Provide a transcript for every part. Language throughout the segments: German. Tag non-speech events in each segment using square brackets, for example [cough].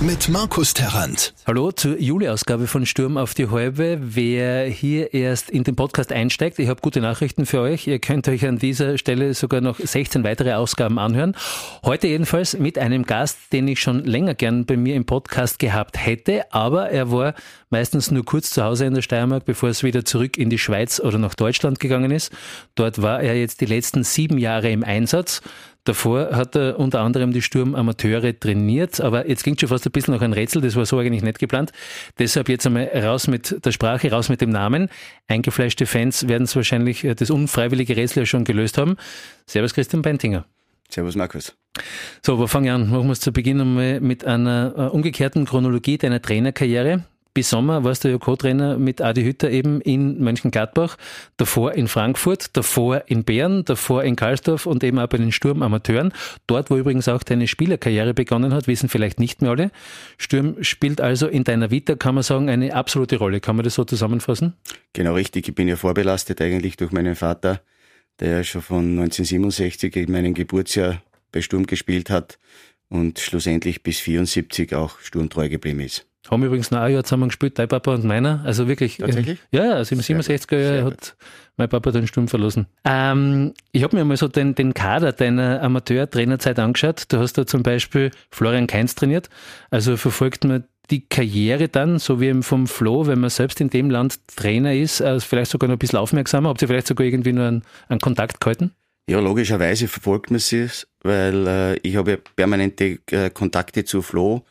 Mit Markus Terrant. Hallo zur Juli-Ausgabe von Sturm auf die Häupe. Wer hier erst in den Podcast einsteigt, ich habe gute Nachrichten für euch. Ihr könnt euch an dieser Stelle sogar noch 16 weitere Ausgaben anhören. Heute jedenfalls mit einem Gast, den ich schon länger gern bei mir im Podcast gehabt hätte, aber er war meistens nur kurz zu Hause in der Steiermark, bevor es wieder zurück in die Schweiz oder nach Deutschland gegangen ist. Dort war er jetzt die letzten sieben Jahre im Einsatz. Davor hat er unter anderem die Sturmamateure trainiert, aber jetzt ging schon fast ein bisschen noch ein Rätsel, das war so eigentlich nicht geplant. Deshalb jetzt einmal raus mit der Sprache, raus mit dem Namen. Eingefleischte Fans werden es wahrscheinlich äh, das unfreiwillige Rätsel ja schon gelöst haben. Servus Christian Beintinger. Servus Markus. So, aber fangen wir an. Machen wir es zu Beginn einmal mit einer äh, umgekehrten Chronologie deiner Trainerkarriere bis Sommer warst du ja Co-Trainer mit Adi Hütter eben in Mönchengladbach, davor in Frankfurt, davor in Bern, davor in Karlsdorf und eben auch bei den Sturmamateuren. Dort, wo übrigens auch deine Spielerkarriere begonnen hat, wissen vielleicht nicht mehr alle. Sturm spielt also in deiner Vita, kann man sagen, eine absolute Rolle. Kann man das so zusammenfassen? Genau richtig. Ich bin ja vorbelastet eigentlich durch meinen Vater, der ja schon von 1967 in meinem Geburtsjahr bei Sturm gespielt hat und schlussendlich bis 74 auch sturmtreu geblieben ist. Haben übrigens noch ein Jahr zusammen gespielt, dein Papa und meiner. Also wirklich. Tatsächlich? Äh, ja, also im 67er Jahr hat mein Papa den Sturm verlassen. Ähm, ich habe mir mal so den, den Kader deiner Amateur-Trainerzeit angeschaut. Du hast da zum Beispiel Florian Kainz trainiert. Also verfolgt man die Karriere dann, so wie vom Flo, wenn man selbst in dem Land Trainer ist, also vielleicht sogar noch ein bisschen aufmerksamer? Habt ihr vielleicht sogar irgendwie nur einen, einen Kontakt gehalten? Ja, logischerweise verfolgt man sie, weil äh, ich habe ja permanente äh, Kontakte zu Flo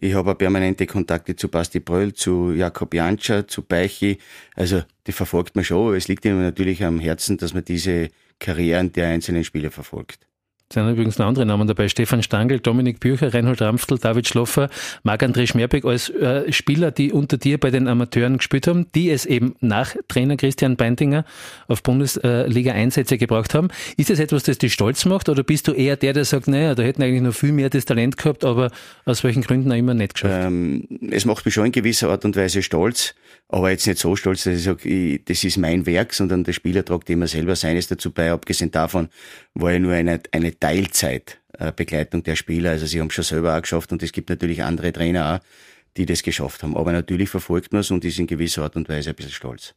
ich habe permanente Kontakte zu Basti Bröll, zu Jakob Janscher, zu Beichi. Also die verfolgt man schon. Es liegt ihm natürlich am Herzen, dass man diese Karrieren der einzelnen Spieler verfolgt. Es sind übrigens noch andere Namen dabei. Stefan Stangl, Dominik Bücher, Reinhold Ramftl, David Schloffer, Marc-André Schmerbeck als äh, Spieler, die unter dir bei den Amateuren gespielt haben, die es eben nach Trainer Christian Beintinger auf Bundesliga-Einsätze gebraucht haben. Ist das etwas, das dich stolz macht oder bist du eher der, der sagt, naja, da hätten eigentlich noch viel mehr das Talent gehabt, aber aus welchen Gründen auch immer nicht geschafft? Ähm, es macht mich schon in gewisser Art und Weise stolz, aber jetzt nicht so stolz, dass ich sage, das ist mein Werk, sondern der Spieler tragt immer selber seines dazu bei. Abgesehen davon war ich nur eine, eine Teilzeitbegleitung der Spieler. Also sie haben schon selber auch geschafft und es gibt natürlich andere Trainer auch, die das geschafft haben. Aber natürlich verfolgt man es und ist in gewisser Art und Weise ein bisschen stolz.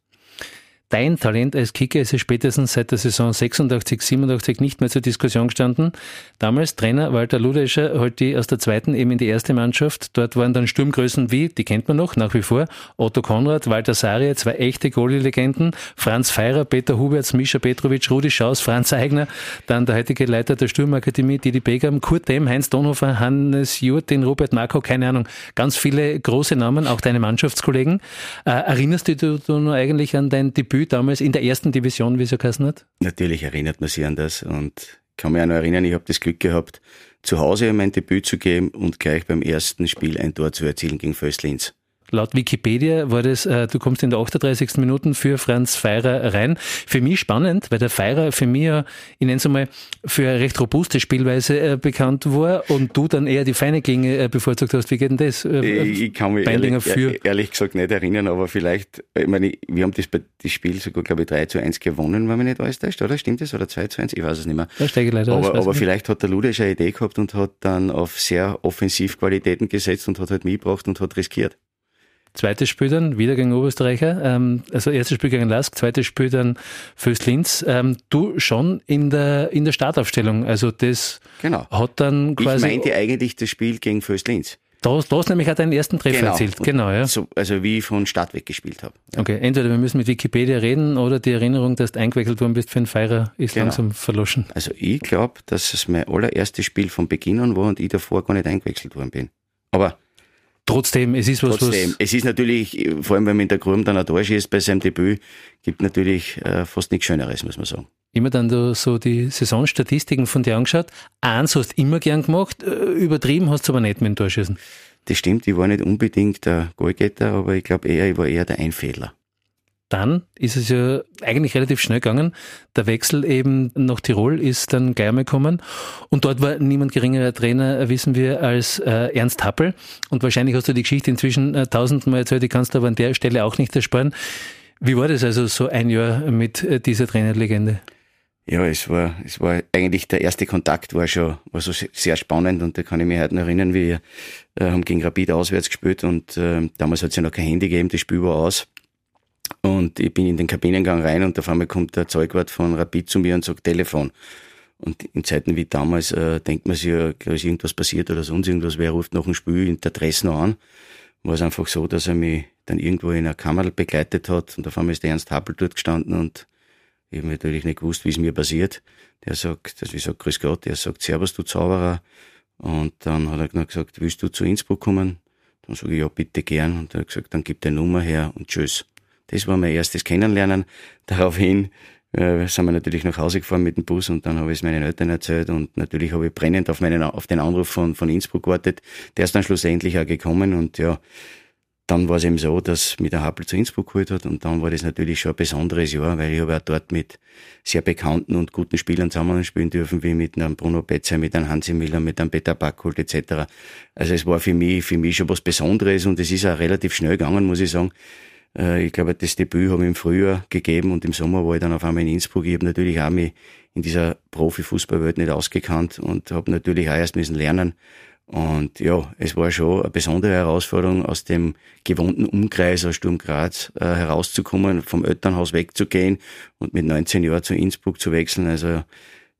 Dein Talent als Kicker ist ja spätestens seit der Saison 86, 87 nicht mehr zur Diskussion gestanden. Damals Trainer Walter Ludescher holt die aus der zweiten eben in die erste Mannschaft. Dort waren dann Sturmgrößen wie, die kennt man noch nach wie vor, Otto Konrad, Walter Sarie, zwei echte Goalie-Legenden, Franz Feirer, Peter Huberts, Mischa Petrovic, Rudi Schaus, Franz Eigner, dann der heutige Leiter der Sturmakademie, Didi Begam, Kurt Dem, Heinz Donhofer, Hannes Jurtin, Robert Marko, keine Ahnung, ganz viele große Namen, auch deine Mannschaftskollegen. Äh, erinnerst du dich nur eigentlich an dein Debüt Debüt damals in der ersten Division, wie es geheißen hat? Natürlich erinnert man sich an das und kann mich auch noch erinnern, ich habe das Glück gehabt, zu Hause mein Debüt zu geben und gleich beim ersten Spiel ein Tor zu erzielen gegen Föstlins. Laut Wikipedia war das, äh, du kommst in der 38. Minuten für Franz Feirer rein. Für mich spannend, weil der Feirer für mich ja, ich nenne es mal, für eine recht robuste Spielweise äh, bekannt war und du dann eher die feine Gänge äh, bevorzugt hast. Wie geht denn das? Äh, ich kann mich ehrlich, für ehrlich, gesagt nicht erinnern, aber vielleicht, ich meine, wir haben das, das Spiel sogar, glaube ich, 3 zu 1 gewonnen, wenn mich nicht alles täuscht, oder? Stimmt das? Oder 2 zu 1? Ich weiß es nicht mehr. Da steige ich leider aber, aber vielleicht hat der Ludesch eine Idee gehabt und hat dann auf sehr Offensivqualitäten gesetzt und hat halt mitgebracht und hat riskiert. Zweites Spiel dann wieder gegen Oberösterreicher, ähm, also erstes Spiel gegen Lask, zweites Spiel dann fürs Linz. Ähm, du schon in der in der Startaufstellung, also das genau. hat dann quasi. Ich meinte eigentlich das Spiel gegen Föst Linz. Da, da hast nämlich auch deinen ersten Treffer genau. erzielt. Genau, ja. So, also wie ich von Start weg gespielt habe. Ja. Okay, entweder wir müssen mit Wikipedia reden oder die Erinnerung, dass du eingewechselt worden bist für einen Feirer, ist genau. langsam verloschen. Also ich glaube, dass es mein allererstes Spiel von Beginn an war und ich davor gar nicht eingewechselt worden bin. Aber Trotzdem, es ist was, Trotzdem, was es ist natürlich, vor allem wenn man in der Grüm dann ein Tor schießt bei seinem Debüt, gibt natürlich äh, fast nichts Schöneres, muss man sagen. Immer dann da so die Saisonstatistiken von dir angeschaut. Eins hast du immer gern gemacht, äh, übertrieben hast du aber nicht mit dem Torschießen. Das stimmt, ich war nicht unbedingt der Goalgetter, aber ich glaube eher, ich war eher der Einfädler dann ist es ja eigentlich relativ schnell gegangen. Der Wechsel eben nach Tirol ist dann gleich einmal gekommen. Und dort war niemand geringerer Trainer, wissen wir, als äh, Ernst Happel. Und wahrscheinlich hast du die Geschichte inzwischen äh, tausendmal erzählt, die kannst du aber an der Stelle auch nicht ersparen. Wie war das also so ein Jahr mit äh, dieser Trainerlegende? Ja, es war, es war eigentlich der erste Kontakt war schon, war so sehr spannend und da kann ich mich heute noch erinnern, wir äh, haben gegen Rapid auswärts gespielt und äh, damals hat es ja noch kein Handy gegeben, das Spiel war aus. Und ich bin in den Kabinengang rein und auf einmal kommt der Zeugwart von Rapid zu mir und sagt Telefon. Und in Zeiten wie damals äh, denkt man sich ja, da ist irgendwas passiert oder sonst irgendwas, wer ruft nach dem Spiel in der Dress noch an. War es einfach so, dass er mich dann irgendwo in einer Kammer begleitet hat und auf einmal ist der Ernst Happel dort gestanden und ich habe natürlich nicht gewusst, wie es mir passiert. Der sagt, dass ich sage, grüß Gott, der sagt, Servus, du Zauberer. Und dann hat er gesagt, willst du zu Innsbruck kommen? Dann sage ich, ja, bitte gern. Und er hat gesagt, dann gib deine Nummer her und tschüss. Das war mein erstes Kennenlernen. [laughs] Daraufhin äh, sind wir natürlich nach Hause gefahren mit dem Bus und dann habe ich es meinen Eltern erzählt und natürlich habe ich brennend auf, meinen, auf den Anruf von, von Innsbruck gewartet. Der ist dann schlussendlich auch gekommen und ja, dann war es eben so, dass mich der Happel zu Innsbruck geholt hat und dann war das natürlich schon ein besonderes Jahr, weil ich habe auch dort mit sehr bekannten und guten Spielern zusammen spielen dürfen, wie mit einem Bruno Betzer, mit einem Hansi Miller, mit einem Peter Backholt etc. Also es war für mich, für mich schon was Besonderes und es ist auch relativ schnell gegangen, muss ich sagen. Äh, ich glaube, das Debüt habe ich im Frühjahr gegeben und im Sommer war ich dann auf einmal in Innsbruck. Ich habe natürlich auch mich in dieser Profifußballwelt nicht ausgekannt und habe natürlich auch erst müssen lernen, und ja, es war schon eine besondere Herausforderung, aus dem gewohnten Umkreis aus Sturm Graz äh, herauszukommen, vom Elternhaus wegzugehen und mit 19 Jahren zu Innsbruck zu wechseln. Also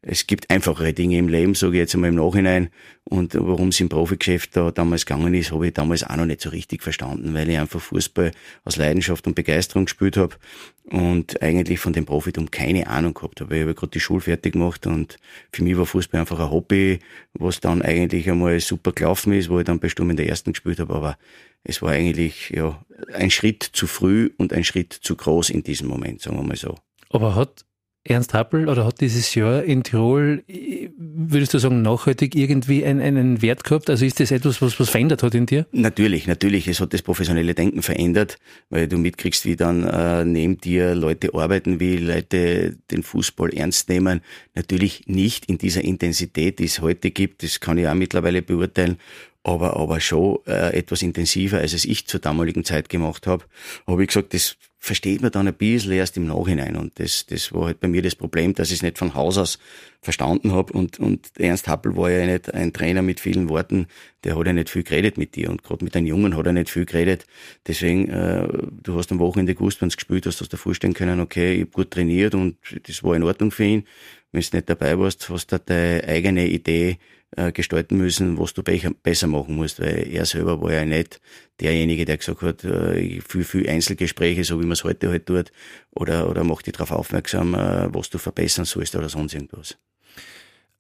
es gibt einfachere Dinge im Leben, sage ich jetzt einmal im Nachhinein. Und warum es im Profigeschäft da damals gegangen ist, habe ich damals auch noch nicht so richtig verstanden, weil ich einfach Fußball aus Leidenschaft und Begeisterung gespielt habe und eigentlich von dem Profitum keine Ahnung gehabt habe. Ich habe gerade die Schule fertig gemacht und für mich war Fußball einfach ein Hobby, was dann eigentlich einmal super gelaufen ist, wo ich dann bei Sturm in der ersten gespielt habe. Aber es war eigentlich ja ein Schritt zu früh und ein Schritt zu groß in diesem Moment, sagen wir mal so. Aber hat Ernst Happel oder hat dieses Jahr in Tirol, würdest du sagen, nachhaltig irgendwie einen, einen Wert gehabt? Also ist das etwas, was was verändert hat in dir? Natürlich, natürlich. Es hat das professionelle Denken verändert, weil du mitkriegst, wie dann äh, neben dir Leute arbeiten, wie Leute den Fußball ernst nehmen. Natürlich nicht in dieser Intensität, die es heute gibt. Das kann ich auch mittlerweile beurteilen aber, aber schon äh, etwas intensiver, als es ich zur damaligen Zeit gemacht habe. Habe ich gesagt, das versteht man dann ein bisschen erst im Nachhinein. Und das, das war halt bei mir das Problem, dass ich es nicht von Haus aus verstanden habe. Und, und Ernst Happel war ja nicht ein Trainer mit vielen Worten, der hat ja nicht viel geredet mit dir. Und gerade mit den Jungen hat er nicht viel geredet. Deswegen, äh, du hast am Wochenende gewusst, wenn du gespielt hast, hast du dir vorstellen können, okay, ich habe gut trainiert und das war in Ordnung für ihn. Wenn du nicht dabei warst, hast du deine eigene Idee äh, gestalten müssen, was du besser machen musst, weil er selber war ja nicht derjenige, der gesagt hat, äh, ich führe viel Einzelgespräche, so wie man es heute halt tut, oder, oder mach dich darauf aufmerksam, äh, was du verbessern sollst oder sonst irgendwas.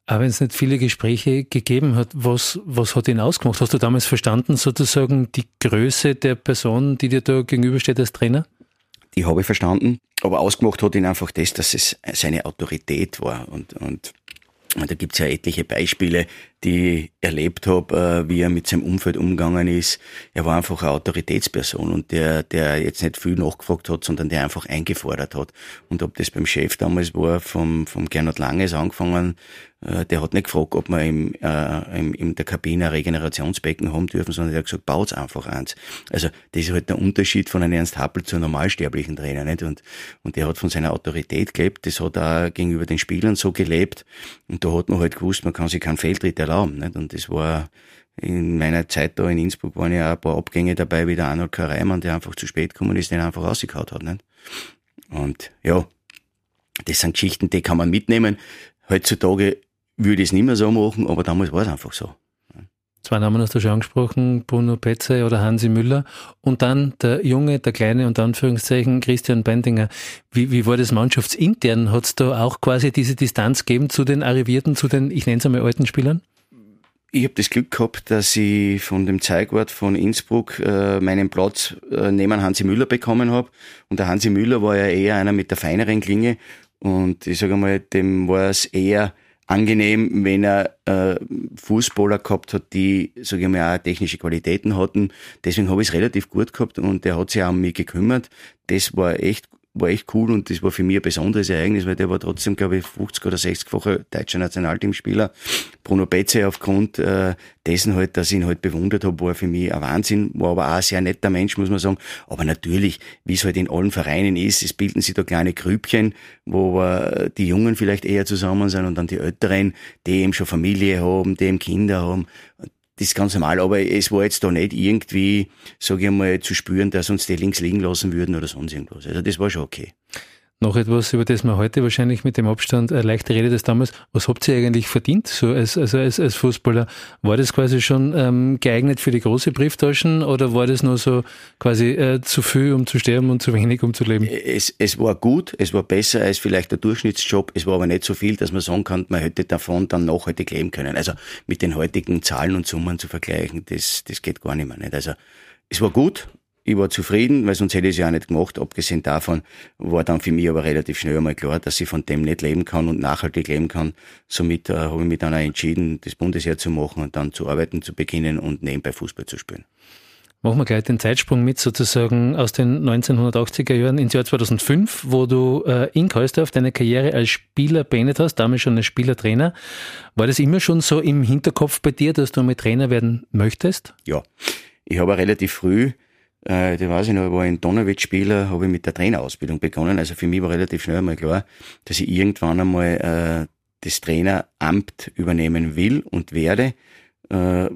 Aber wenn es nicht viele Gespräche gegeben hat, was, was hat ihn ausgemacht? Hast du damals verstanden, sozusagen die Größe der Person, die dir da gegenübersteht als Trainer? Die habe ich verstanden, aber ausgemacht hat ihn einfach das, dass es seine Autorität war und, und da gibt's ja etliche Beispiele, die ich erlebt habe, äh, wie er mit seinem Umfeld umgegangen ist. Er war einfach eine Autoritätsperson und der, der jetzt nicht viel nachgefragt hat, sondern der einfach eingefordert hat. Und ob das beim Chef damals war, vom, vom Gernot Langes angefangen, äh, der hat nicht gefragt, ob wir im, äh, im, in der Kabine ein Regenerationsbecken haben dürfen, sondern der hat gesagt, baut's einfach eins. Also das ist halt der Unterschied von einem Ernst Happel zu einem normalsterblichen Trainer. Nicht? Und, und der hat von seiner Autorität gelebt, das hat er gegenüber den Spielern so gelebt. Und da hat man halt gewusst, man kann sich keinen Fehltritt. Nicht? Und das war in meiner Zeit da in Innsbruck waren ja ein paar Abgänge dabei, wie der Arnold Kareimann, der einfach zu spät gekommen ist, den einfach rausgehauen hat. Nicht? Und ja, das sind Geschichten, die kann man mitnehmen. Heutzutage würde ich es nicht mehr so machen, aber damals war es einfach so. Zwei Namen hast du schon angesprochen, Bruno Petze oder Hansi Müller. Und dann der Junge, der Kleine, unter Anführungszeichen, Christian Bendinger. Wie, wie war das mannschaftsintern? Hat es da auch quasi diese Distanz gegeben zu den Arrivierten, zu den, ich nenne es einmal, alten Spielern? Ich habe das Glück gehabt, dass ich von dem Zeigwart von Innsbruck äh, meinen Platz äh, neben Hansi Müller bekommen habe. Und der Hansi Müller war ja eher einer mit der feineren Klinge. Und ich sage mal, dem war es eher angenehm, wenn er äh, Fußballer gehabt hat, die, sage ich mal, auch technische Qualitäten hatten. Deswegen habe ich es relativ gut gehabt und er hat sich auch um mich gekümmert. Das war echt war echt cool und das war für mich ein besonderes Ereignis, weil der war trotzdem, glaube ich, 50 oder 60-facher deutscher Nationalteamspieler. Bruno Betze aufgrund äh, dessen halt, dass ich ihn halt bewundert habe, war für mich ein Wahnsinn, war aber auch ein sehr netter Mensch, muss man sagen. Aber natürlich, wie es halt in allen Vereinen ist, es bilden sich da kleine Grübchen, wo äh, die Jungen vielleicht eher zusammen sind und dann die Älteren, die eben schon Familie haben, die eben Kinder haben. Das ist ganz normal, aber es war jetzt da nicht irgendwie, sage ich mal, zu spüren, dass uns die links liegen lassen würden oder sonst irgendwas. Also das war schon okay. Noch etwas, über das man heute wahrscheinlich mit dem Abstand äh, leicht redet als damals. Was habt ihr eigentlich verdient, so als, also als, als Fußballer? War das quasi schon ähm, geeignet für die große Brieftaschen oder war das nur so quasi äh, zu viel, um zu sterben und zu wenig, um zu leben? Es, es war gut, es war besser als vielleicht der Durchschnittsjob, es war aber nicht so viel, dass man sagen kann, man hätte davon dann nachhaltig leben können. Also mit den heutigen Zahlen und Summen zu vergleichen, das, das geht gar nicht mehr. Nicht. Also es war gut, ich war zufrieden, weil sonst hätte ich es ja auch nicht gemacht. Abgesehen davon war dann für mich aber relativ schnell einmal klar, dass ich von dem nicht leben kann und nachhaltig leben kann. Somit äh, habe ich mich dann auch entschieden, das Bundesheer zu machen und dann zu arbeiten zu beginnen und nebenbei Fußball zu spielen. Machen wir gleich den Zeitsprung mit sozusagen aus den 1980er Jahren ins Jahr 2005, wo du äh, in Kreisdorf deine Karriere als Spieler beendet hast, damals schon als Spielertrainer. War das immer schon so im Hinterkopf bei dir, dass du mal Trainer werden möchtest? Ja, ich habe relativ früh äh, da weiß ich noch, ich war in Donauwitz-Spieler, habe ich mit der Trainerausbildung begonnen. Also für mich war relativ schnell einmal klar, dass ich irgendwann einmal äh, das Traineramt übernehmen will und werde. Äh,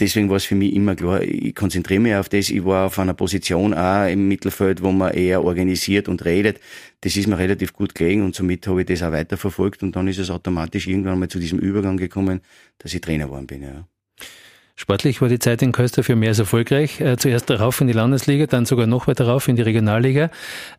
deswegen war es für mich immer klar, ich konzentriere mich auf das. Ich war auf einer Position auch im Mittelfeld, wo man eher organisiert und redet. Das ist mir relativ gut gelegen und somit habe ich das auch weiterverfolgt und dann ist es automatisch irgendwann mal zu diesem Übergang gekommen, dass ich Trainer geworden bin. Ja. Sportlich war die Zeit in Köster für mehr als erfolgreich. Äh, zuerst rauf in die Landesliga, dann sogar noch weiter rauf in die Regionalliga.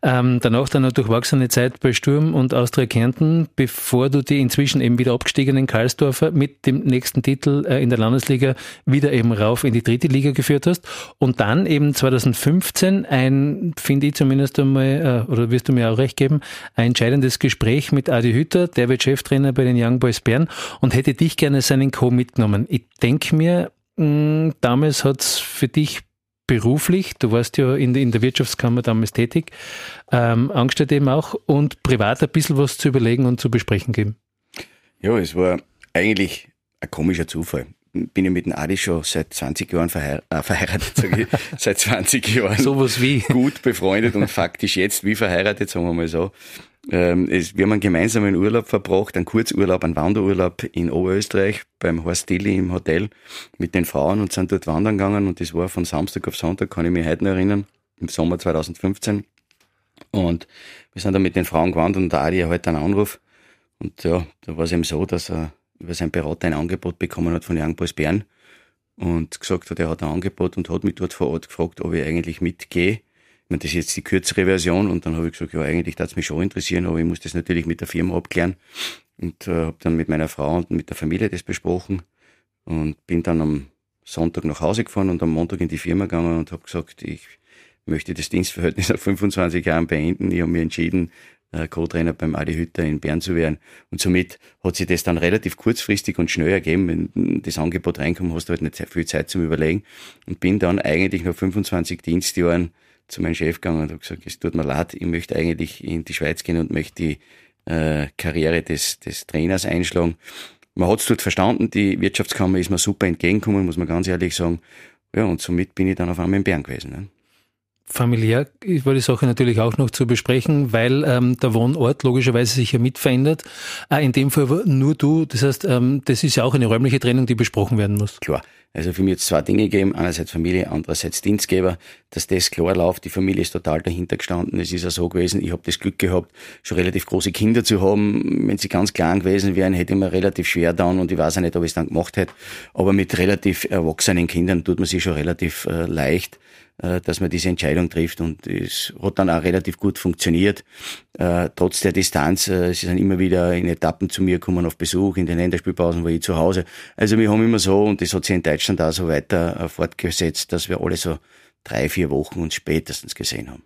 Ähm, danach dann eine durchwachsene Zeit bei Sturm und Austria Kärnten, bevor du die inzwischen eben wieder abgestiegenen Karlsdorfer mit dem nächsten Titel äh, in der Landesliga wieder eben rauf in die dritte Liga geführt hast. Und dann eben 2015 ein, finde ich zumindest einmal, äh, oder wirst du mir auch recht geben, ein entscheidendes Gespräch mit Adi Hütter, der wird Cheftrainer bei den Young Boys Bern und hätte dich gerne seinen Co. mitgenommen. Ich denke mir, damals hat es für dich beruflich, du warst ja in, in der Wirtschaftskammer damals tätig, ähm, angestellt eben auch und privat ein bisschen was zu überlegen und zu besprechen geben. Ja, es war eigentlich ein komischer Zufall. Bin ich mit dem Adi schon seit 20 Jahren verheir äh, verheiratet, sage ich, [laughs] seit 20 Jahren. Sowas wie. Gut befreundet und faktisch jetzt wie verheiratet, sagen wir mal so. Ähm, wir haben einen gemeinsamen Urlaub verbracht, einen Kurzurlaub, einen Wanderurlaub in Oberösterreich beim Horst Dilly im Hotel mit den Frauen und sind dort wandern gegangen und das war von Samstag auf Sonntag, kann ich mich heute noch erinnern, im Sommer 2015. Und wir sind dann mit den Frauen gewandert und der Adi hat einen Anruf und ja, da war es eben so, dass er über seinen Berater ein Angebot bekommen hat von Young Boys Bern und gesagt hat, er hat ein Angebot und hat mich dort vor Ort gefragt, ob ich eigentlich mitgehe meine, das ist jetzt die kürzere Version und dann habe ich gesagt, ja, eigentlich darf es mich schon interessieren, aber ich muss das natürlich mit der Firma abklären und äh, habe dann mit meiner Frau und mit der Familie das besprochen und bin dann am Sonntag nach Hause gefahren und am Montag in die Firma gegangen und habe gesagt, ich möchte das Dienstverhältnis nach 25 Jahren beenden. Ich habe mich entschieden, äh, Co-Trainer beim Adi Hütter in Bern zu werden. Und somit hat sich das dann relativ kurzfristig und schnell ergeben. Wenn das Angebot reinkommt, hast du halt nicht viel Zeit zum Überlegen. Und bin dann eigentlich nach 25 Dienstjahren zu meinem Chef gegangen und habe gesagt, es tut mir leid, ich möchte eigentlich in die Schweiz gehen und möchte die äh, Karriere des, des Trainers einschlagen. Man hat es dort verstanden, die Wirtschaftskammer ist mir super entgegengekommen, muss man ganz ehrlich sagen. Ja, und somit bin ich dann auf einmal in Bern gewesen. Ne? Familiär war die Sache natürlich auch noch zu besprechen, weil ähm, der Wohnort logischerweise sich ja mit verändert. Äh, in dem Fall nur du. Das heißt, ähm, das ist ja auch eine räumliche Trennung, die besprochen werden muss. Klar. Also für mich jetzt zwei Dinge gegeben. Einerseits Familie, andererseits Dienstgeber. Dass das klar läuft. Die Familie ist total dahinter gestanden. Es ist ja so gewesen, ich habe das Glück gehabt, schon relativ große Kinder zu haben. Wenn sie ganz klein gewesen wären, hätte ich mir relativ schwer dann und ich weiß auch nicht, ob ich es dann gemacht hätte. Aber mit relativ erwachsenen Kindern tut man sich schon relativ äh, leicht dass man diese Entscheidung trifft und es hat dann auch relativ gut funktioniert. Äh, trotz der Distanz, äh, sie sind immer wieder in Etappen zu mir gekommen auf Besuch, in den Länderspielpausen war ich zu Hause. Also wir haben immer so, und das hat sich in Deutschland auch so weiter fortgesetzt, dass wir alle so drei, vier Wochen uns spätestens gesehen haben.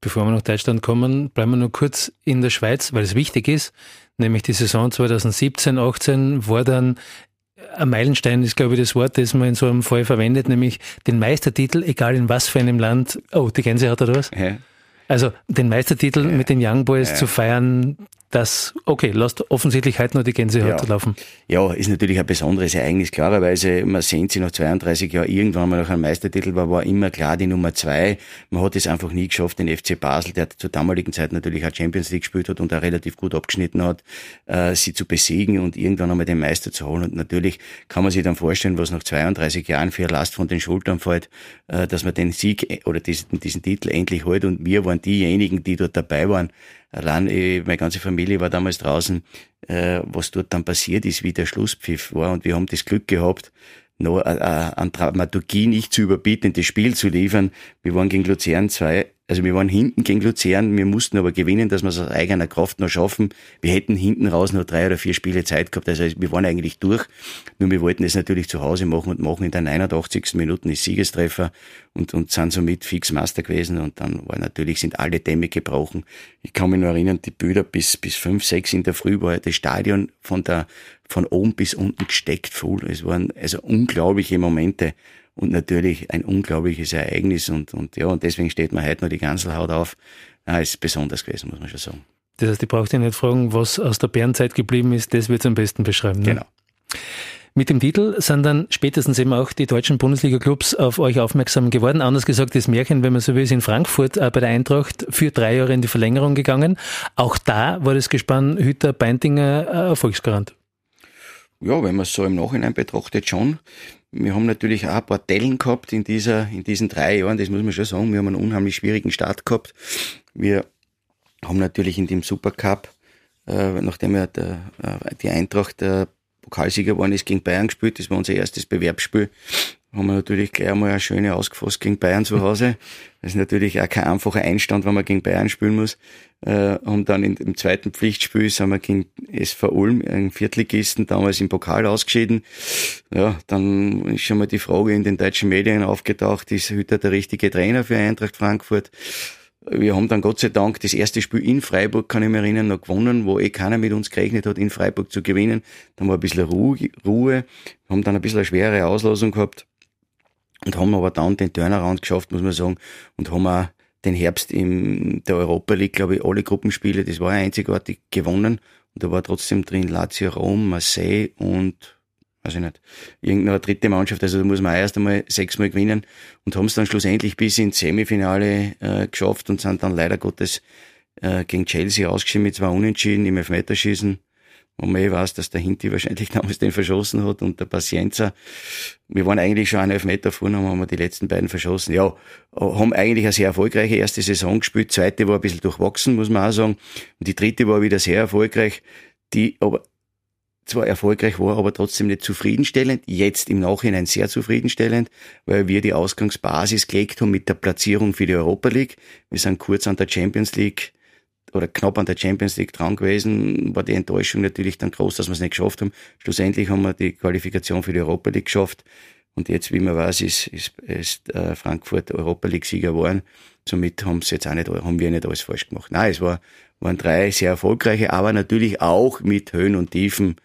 Bevor wir nach Deutschland kommen, bleiben wir nur kurz in der Schweiz, weil es wichtig ist. Nämlich die Saison 2017, 18 war dann ein Meilenstein ist, glaube ich, das Wort, das man in so einem Fall verwendet, nämlich den Meistertitel, egal in was für einem Land. Oh, die Gänsehaut oder was? Ja. Also den Meistertitel ja. mit den Young Boys ja. zu feiern, das, okay, lasst offensichtlich heute nur die Gänsehaut ja. laufen. Ja, ist natürlich ein besonderes Ereignis. Klarerweise, man sehnt sich nach 32 Jahren irgendwann mal nach einem Meistertitel, war, war immer klar die Nummer zwei. Man hat es einfach nie geschafft, den FC Basel, der zur damaligen Zeit natürlich auch Champions League gespielt hat und auch relativ gut abgeschnitten hat, äh, sie zu besiegen und irgendwann einmal den Meister zu holen. Und natürlich kann man sich dann vorstellen, was nach 32 Jahren für eine Last von den Schultern fällt, äh, dass man den Sieg äh, oder diesen, diesen Titel endlich holt. Und wir waren diejenigen, die dort dabei waren, allein ich, meine ganze Familie war damals draußen, äh, was dort dann passiert ist, wie der Schlusspfiff war. Und wir haben das Glück gehabt, noch äh, äh an Dramaturgie nicht zu überbieten, das Spiel zu liefern. Wir waren gegen Luzern zwei also wir waren hinten gegen Luzern, wir mussten aber gewinnen, dass wir es aus eigener Kraft noch schaffen. Wir hätten hinten raus noch drei oder vier Spiele Zeit gehabt, also wir waren eigentlich durch. Nur wir wollten es natürlich zu Hause machen und machen in der 89. Minute die Siegestreffer und, und sind somit fix Master gewesen und dann war natürlich, sind alle Dämme gebrochen. Ich kann mich nur erinnern, die Bilder bis, bis fünf, sechs in der Früh war das Stadion von der, von oben bis unten gesteckt voll. Es waren also unglaubliche Momente und natürlich ein unglaubliches Ereignis und, und ja, und deswegen steht man heute noch die Ganselhaut auf. Ja, ist besonders gewesen, muss man schon sagen. Das heißt, ich brauche dich nicht fragen, was aus der Bärenzeit geblieben ist, das wird am besten beschreiben. Ne? Genau. Mit dem Titel sind dann spätestens eben auch die deutschen Bundesliga-Clubs auf euch aufmerksam geworden. Anders gesagt, das Märchen, wenn man so will, ist in Frankfurt äh, bei der Eintracht für drei Jahre in die Verlängerung gegangen. Auch da war das Gespann Hütter Beintinger äh, Erfolgsgarant. Ja, wenn man es so im Nachhinein betrachtet, schon. Wir haben natürlich auch ein paar Dellen gehabt in dieser, in diesen drei Jahren, das muss man schon sagen. Wir haben einen unheimlich schwierigen Start gehabt. Wir haben natürlich in dem Supercup, äh, nachdem ja der, äh, die Eintracht der Pokalsieger geworden ist, gegen Bayern gespielt. Das war unser erstes Bewerbsspiel haben wir natürlich gleich einmal eine schöne ausgefasst gegen Bayern zu Hause. Das ist natürlich auch kein einfacher Einstand, wenn man gegen Bayern spielen muss. Äh, und dann in, im zweiten Pflichtspiel sind wir gegen SV Ulm, einen Viertligisten, damals im Pokal ausgeschieden. Ja, dann ist schon mal die Frage in den deutschen Medien aufgetaucht, ist Hütter der richtige Trainer für Eintracht Frankfurt? Wir haben dann Gott sei Dank das erste Spiel in Freiburg, kann ich mich erinnern, noch gewonnen, wo eh keiner mit uns gerechnet hat, in Freiburg zu gewinnen. Dann war ein bisschen Ruhe, Ruhe. Wir haben dann ein bisschen eine schwere Auslosung gehabt und haben aber dann den Turnaround geschafft, muss man sagen, und haben auch den Herbst in der Europa League, glaube ich, alle Gruppenspiele, das war einzigartig gewonnen. Und da war trotzdem drin Lazio Rom, Marseille und, weiß ich nicht, irgendeine dritte Mannschaft. Also da muss man erst einmal sechsmal gewinnen und haben es dann schlussendlich bis ins Semifinale äh, geschafft und sind dann leider Gottes äh, gegen Chelsea ausgeschieden mit zwei Unentschieden im Elfmeterschießen wo man eh weiß, dass der Hinti [laughs] wahrscheinlich damals den verschossen hat und der Pacienza. Wir waren eigentlich schon einen Elfmeter vorne, haben wir die letzten beiden verschossen. Ja, haben eigentlich eine sehr erfolgreiche erste Saison gespielt. Zweite war ein bisschen durchwachsen, muss man auch sagen. Und die dritte war wieder sehr erfolgreich, die aber zwar erfolgreich war, aber trotzdem nicht zufriedenstellend. Jetzt im Nachhinein sehr zufriedenstellend, weil wir die Ausgangsbasis gelegt haben mit der Platzierung für die Europa League. Wir sind kurz an der Champions League oder knapp an der Champions League dran gewesen, war die Enttäuschung natürlich dann groß, dass wir es nicht geschafft haben. Schlussendlich haben wir die Qualifikation für die Europa League geschafft. Und jetzt, wie man weiß, ist, ist, ist äh, Frankfurt Europa League-Sieger geworden. Somit haben, jetzt auch nicht, haben wir nicht alles falsch gemacht. Nein, es war, waren drei sehr erfolgreiche, aber natürlich auch mit Höhen und Tiefen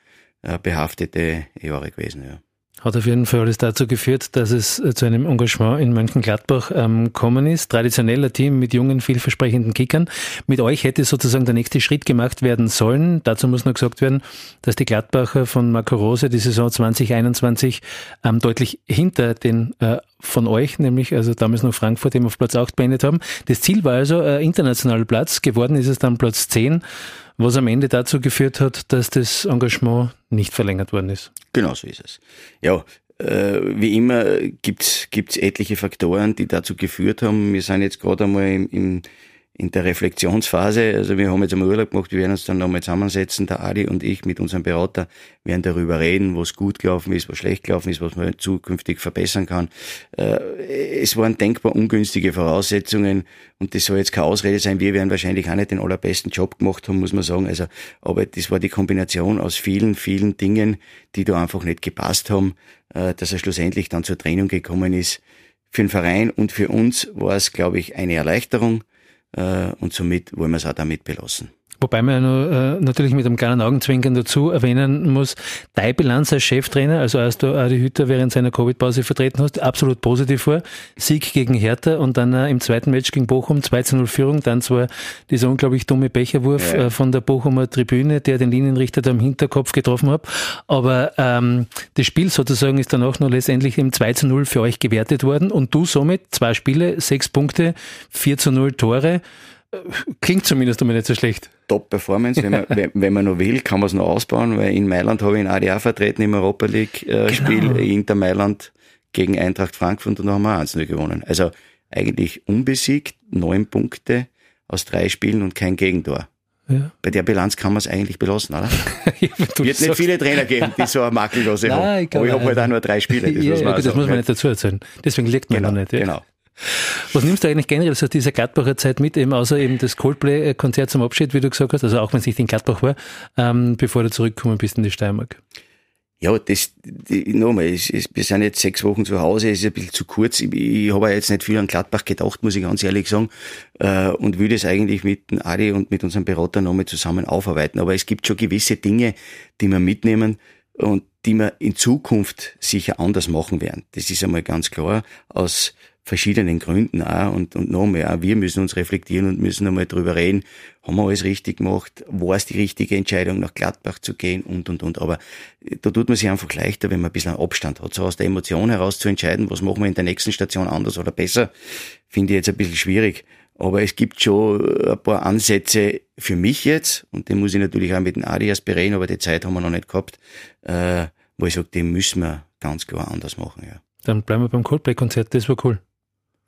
behaftete Jahre gewesen. Ja. Hat auf jeden Fall alles dazu geführt, dass es äh, zu einem Engagement in Mönchengladbach ähm, gekommen ist. Traditioneller Team mit jungen, vielversprechenden Kickern. Mit euch hätte sozusagen der nächste Schritt gemacht werden sollen. Dazu muss noch gesagt werden, dass die Gladbacher von Marco Rose die Saison 2021 ähm, deutlich hinter den äh, von euch, nämlich also damals noch Frankfurt, eben auf Platz 8 beendet haben. Das Ziel war also äh, internationaler Platz. Geworden ist es dann Platz 10 was am Ende dazu geführt hat, dass das Engagement nicht verlängert worden ist. Genau so ist es. Ja, äh, wie immer gibt's gibt's etliche Faktoren, die dazu geführt haben. Wir sind jetzt gerade einmal im, im in der Reflexionsphase. Also wir haben jetzt einmal Urlaub gemacht, wir werden uns dann nochmal zusammensetzen, der Adi und ich mit unserem Berater, werden darüber reden, was gut gelaufen ist, was schlecht gelaufen ist, was man zukünftig verbessern kann. Äh, es waren denkbar ungünstige Voraussetzungen und das soll jetzt keine Ausrede sein. Wir werden wahrscheinlich auch nicht den allerbesten Job gemacht haben, muss man sagen. Also, aber das war die Kombination aus vielen, vielen Dingen, die da einfach nicht gepasst haben, äh, dass er schlussendlich dann zur Trennung gekommen ist. Für den Verein und für uns war es, glaube ich, eine Erleichterung und somit wollen wir es auch damit belassen. Wobei man ja nur, äh, natürlich mit einem kleinen Augenzwinkern dazu erwähnen muss, deine Bilanz als Cheftrainer, also als du Adi Hütter während seiner Covid-Pause vertreten hast, absolut positiv war. Sieg gegen Hertha und dann äh, im zweiten Match gegen Bochum 2 zu 0 Führung, dann zwar dieser unglaublich dumme Becherwurf ja. äh, von der Bochumer Tribüne, der den Linienrichter da am Hinterkopf getroffen hat. Aber ähm, das Spiel sozusagen ist dann auch nur letztendlich im 2 zu 0 für euch gewertet worden und du somit zwei Spiele, sechs Punkte, 4 zu 0 Tore. Klingt zumindest einmal nicht so schlecht. Top-Performance, wenn man, [laughs] wenn man noch will, kann man es noch ausbauen, weil in Mailand habe ich ihn ADA vertreten im Europa League-Spiel äh, genau. Inter Mailand gegen Eintracht Frankfurt und da haben wir 1-0 gewonnen. Also eigentlich unbesiegt, neun Punkte aus drei Spielen und kein Gegentor. Ja. Bei der Bilanz kann man es eigentlich belassen, oder? [laughs] Wird nicht sagst. viele Trainer geben, die so eine makellose [laughs] haben. Aber ich habe halt auch nur drei Spiele. Das, ja, muss, man, ja, das muss man nicht dazu erzählen. Deswegen liegt man genau, noch nicht. Ja. Genau. Was nimmst du eigentlich generell aus dieser Gladbacher Zeit mit, eben außer eben das Coldplay-Konzert zum Abschied, wie du gesagt hast, also auch wenn es nicht in Gladbach war, ähm, bevor du zurückgekommen bist in die Steiermark? Ja, das, nochmal, wir sind jetzt sechs Wochen zu Hause, ist ein bisschen zu kurz. Ich, ich habe jetzt nicht viel an Gladbach gedacht, muss ich ganz ehrlich sagen, äh, und würde es eigentlich mit dem Adi und mit unserem Berater nochmal zusammen aufarbeiten. Aber es gibt schon gewisse Dinge, die wir mitnehmen und die wir in Zukunft sicher anders machen werden. Das ist einmal ganz klar. Aus verschiedenen Gründen auch und, und noch mehr. Wir müssen uns reflektieren und müssen einmal drüber reden, haben wir alles richtig gemacht, war es die richtige Entscheidung, nach Gladbach zu gehen und, und, und. Aber äh, da tut man sich einfach leichter, wenn man ein bisschen Abstand hat. So aus der Emotion heraus zu entscheiden, was machen wir in der nächsten Station anders oder besser, finde ich jetzt ein bisschen schwierig. Aber es gibt schon ein paar Ansätze für mich jetzt, und den muss ich natürlich auch mit den Adias bereden, aber die Zeit haben wir noch nicht gehabt, äh, wo ich sage, den müssen wir ganz klar anders machen. Ja. Dann bleiben wir beim Coldplay-Konzert, das war cool.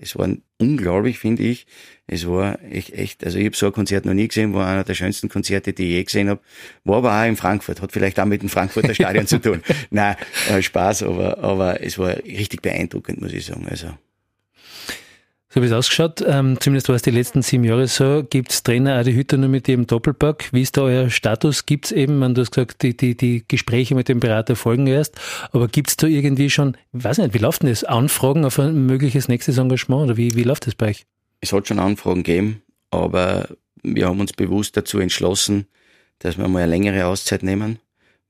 Es war unglaublich, finde ich. Es war echt, echt also ich habe so ein Konzert noch nie gesehen, war einer der schönsten Konzerte, die ich je gesehen habe. War aber auch in Frankfurt, hat vielleicht auch mit dem Frankfurter Stadion zu tun. [laughs] Nein, äh, Spaß, aber, aber es war richtig beeindruckend, muss ich sagen. Also so wie es ausgeschaut, ähm, zumindest war es die letzten sieben Jahre so, gibt es Trainer Adi Hütter nur mit dem Doppelpack. Wie ist da euer Status? Gibt es eben, man, du hast gesagt, die, die, die Gespräche mit dem Berater folgen erst, aber gibt es da irgendwie schon, ich weiß nicht, wie läuft denn das? Anfragen auf ein mögliches nächstes Engagement oder wie, wie läuft das bei euch? Es hat schon Anfragen gegeben, aber wir haben uns bewusst dazu entschlossen, dass wir mal eine längere Auszeit nehmen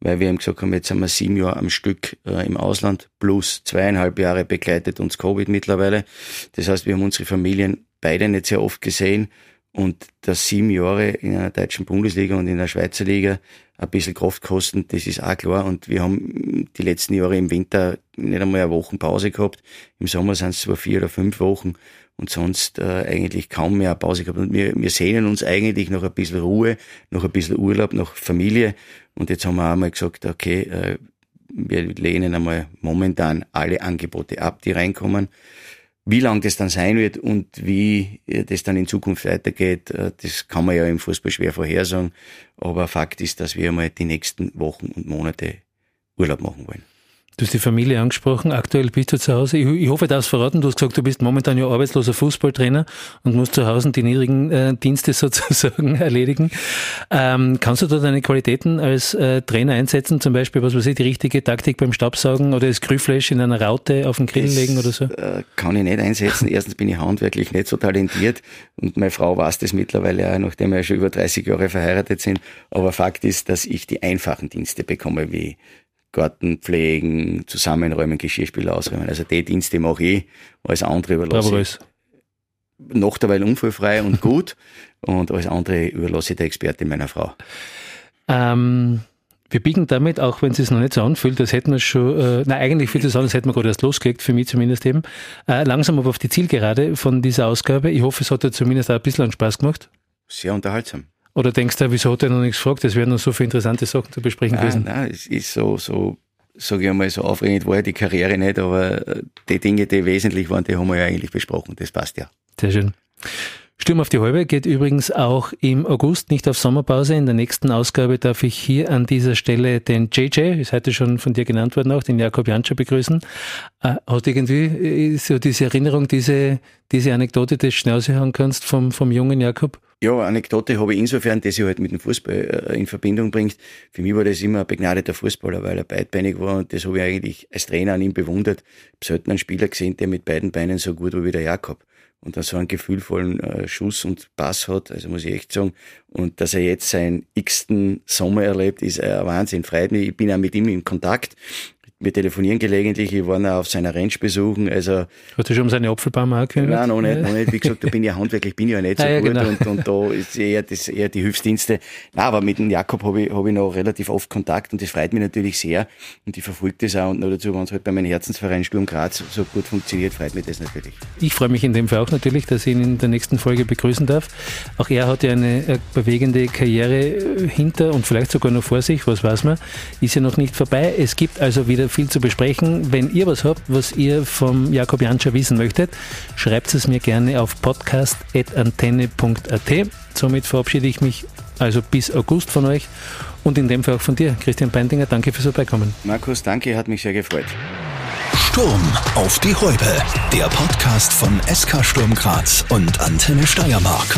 weil wir haben gesagt haben, jetzt sind wir sieben Jahre am Stück äh, im Ausland, plus zweieinhalb Jahre begleitet uns Covid mittlerweile. Das heißt, wir haben unsere Familien beide nicht sehr oft gesehen und dass sieben Jahre in einer deutschen Bundesliga und in der Schweizer Liga ein bisschen Kraft kosten, das ist auch klar. Und wir haben die letzten Jahre im Winter nicht einmal eine Woche Pause gehabt. Im Sommer sind es zwar vier oder fünf Wochen und sonst äh, eigentlich kaum mehr Pause gehabt. Und wir, wir sehnen uns eigentlich nach ein bisschen Ruhe, nach ein bisschen Urlaub, nach Familie. Und jetzt haben wir auch mal gesagt, okay, äh, wir lehnen einmal momentan alle Angebote ab, die reinkommen. Wie lang das dann sein wird und wie äh, das dann in Zukunft weitergeht, äh, das kann man ja im Fußball schwer vorhersagen. Aber Fakt ist, dass wir einmal die nächsten Wochen und Monate Urlaub machen wollen. Du hast die Familie angesprochen. Aktuell bist du zu Hause. Ich, ich hoffe, du darfst verraten. Du hast gesagt, du bist momentan ja arbeitsloser Fußballtrainer und musst zu Hause die niedrigen äh, Dienste [laughs] sozusagen erledigen. Ähm, kannst du da deine Qualitäten als äh, Trainer einsetzen? Zum Beispiel, was weiß ich, die richtige Taktik beim Staubsaugen oder das Grüfleisch in einer Raute auf den Grill das, legen oder so? Äh, kann ich nicht einsetzen. [laughs] Erstens bin ich handwerklich nicht so talentiert und meine Frau weiß das mittlerweile auch, nachdem wir schon über 30 Jahre verheiratet sind. Aber Fakt ist, dass ich die einfachen Dienste bekomme, wie Garten pflegen, zusammenräumen, Geschirrspüler ausräumen. Also die Dienste mache ich, alles andere überlasse ich. Noch derweil unfallfrei und [laughs] gut und alles andere überlasse ich der Expertin meiner Frau. Ähm, wir biegen damit, auch wenn es sich noch nicht so anfühlt, das hätten wir schon, äh, nein, eigentlich fühlt es an, als hätten wir gerade erst losgelegt, für mich zumindest eben, äh, langsam aber auf die Zielgerade von dieser Ausgabe. Ich hoffe, es hat dir zumindest auch ein bisschen Spaß gemacht. Sehr unterhaltsam. Oder denkst du, wieso hat er noch nichts gefragt? Es wären noch so viele interessante Sachen zu besprechen nein, gewesen. Nein, es ist so, so, sage ich einmal, so aufregend war ja die Karriere nicht, aber die Dinge, die wesentlich waren, die haben wir ja eigentlich besprochen. Das passt ja. Sehr schön. Sturm auf die Halbe geht übrigens auch im August, nicht auf Sommerpause. In der nächsten Ausgabe darf ich hier an dieser Stelle den JJ, ist heute schon von dir genannt worden auch, den Jakob Janscher begrüßen. Äh, hast du irgendwie äh, so diese Erinnerung, diese, diese Anekdote, die du schnell hören kannst vom, vom jungen Jakob? Ja, Anekdote habe ich insofern, dass sie halt mit dem Fußball äh, in Verbindung bringt. Für mich war das immer ein begnadeter Fußballer, weil er beidbeinig war und das habe ich eigentlich als Trainer an ihm bewundert. Ich habe einen Spieler gesehen, der mit beiden Beinen so gut war wie der Jakob. und dann so einen gefühlvollen äh, Schuss und Pass hat, also muss ich echt sagen. Und dass er jetzt seinen x-ten Sommer erlebt, ist ein Wahnsinn. Freut mich. Ich bin auch mit ihm in Kontakt. Wir telefonieren gelegentlich, ich war noch auf seiner Ranch besuchen, also. Hast du schon seine Apfelbaum auch gehört? Nein, noch nicht, noch nicht. Wie gesagt, da bin ich ja [laughs] handwerklich, bin ich ja nicht so ah, ja, gut genau. und, und da ist eher, das, eher die Hilfsdienste. Nein, aber mit dem Jakob habe ich, hab ich noch relativ oft Kontakt und das freut mich natürlich sehr und ich verfolge das auch und noch dazu, wenn es halt bei meinem Herzensverein Sturm Graz so gut funktioniert, freut mich das natürlich. Ich freue mich in dem Fall auch natürlich, dass ich ihn in der nächsten Folge begrüßen darf. Auch er hat ja eine bewegende Karriere hinter und vielleicht sogar noch vor sich, was weiß man, ist ja noch nicht vorbei. Es gibt also wieder viel zu besprechen. Wenn ihr was habt, was ihr vom Jakob Janscher wissen möchtet, schreibt es mir gerne auf podcast.antenne.at. Somit verabschiede ich mich also bis August von euch und in dem Fall auch von dir, Christian Beindinger. Danke fürs Vorbeikommen. Markus, danke, hat mich sehr gefreut. Sturm auf die Häupe, der Podcast von SK Sturm Graz und Antenne Steiermark.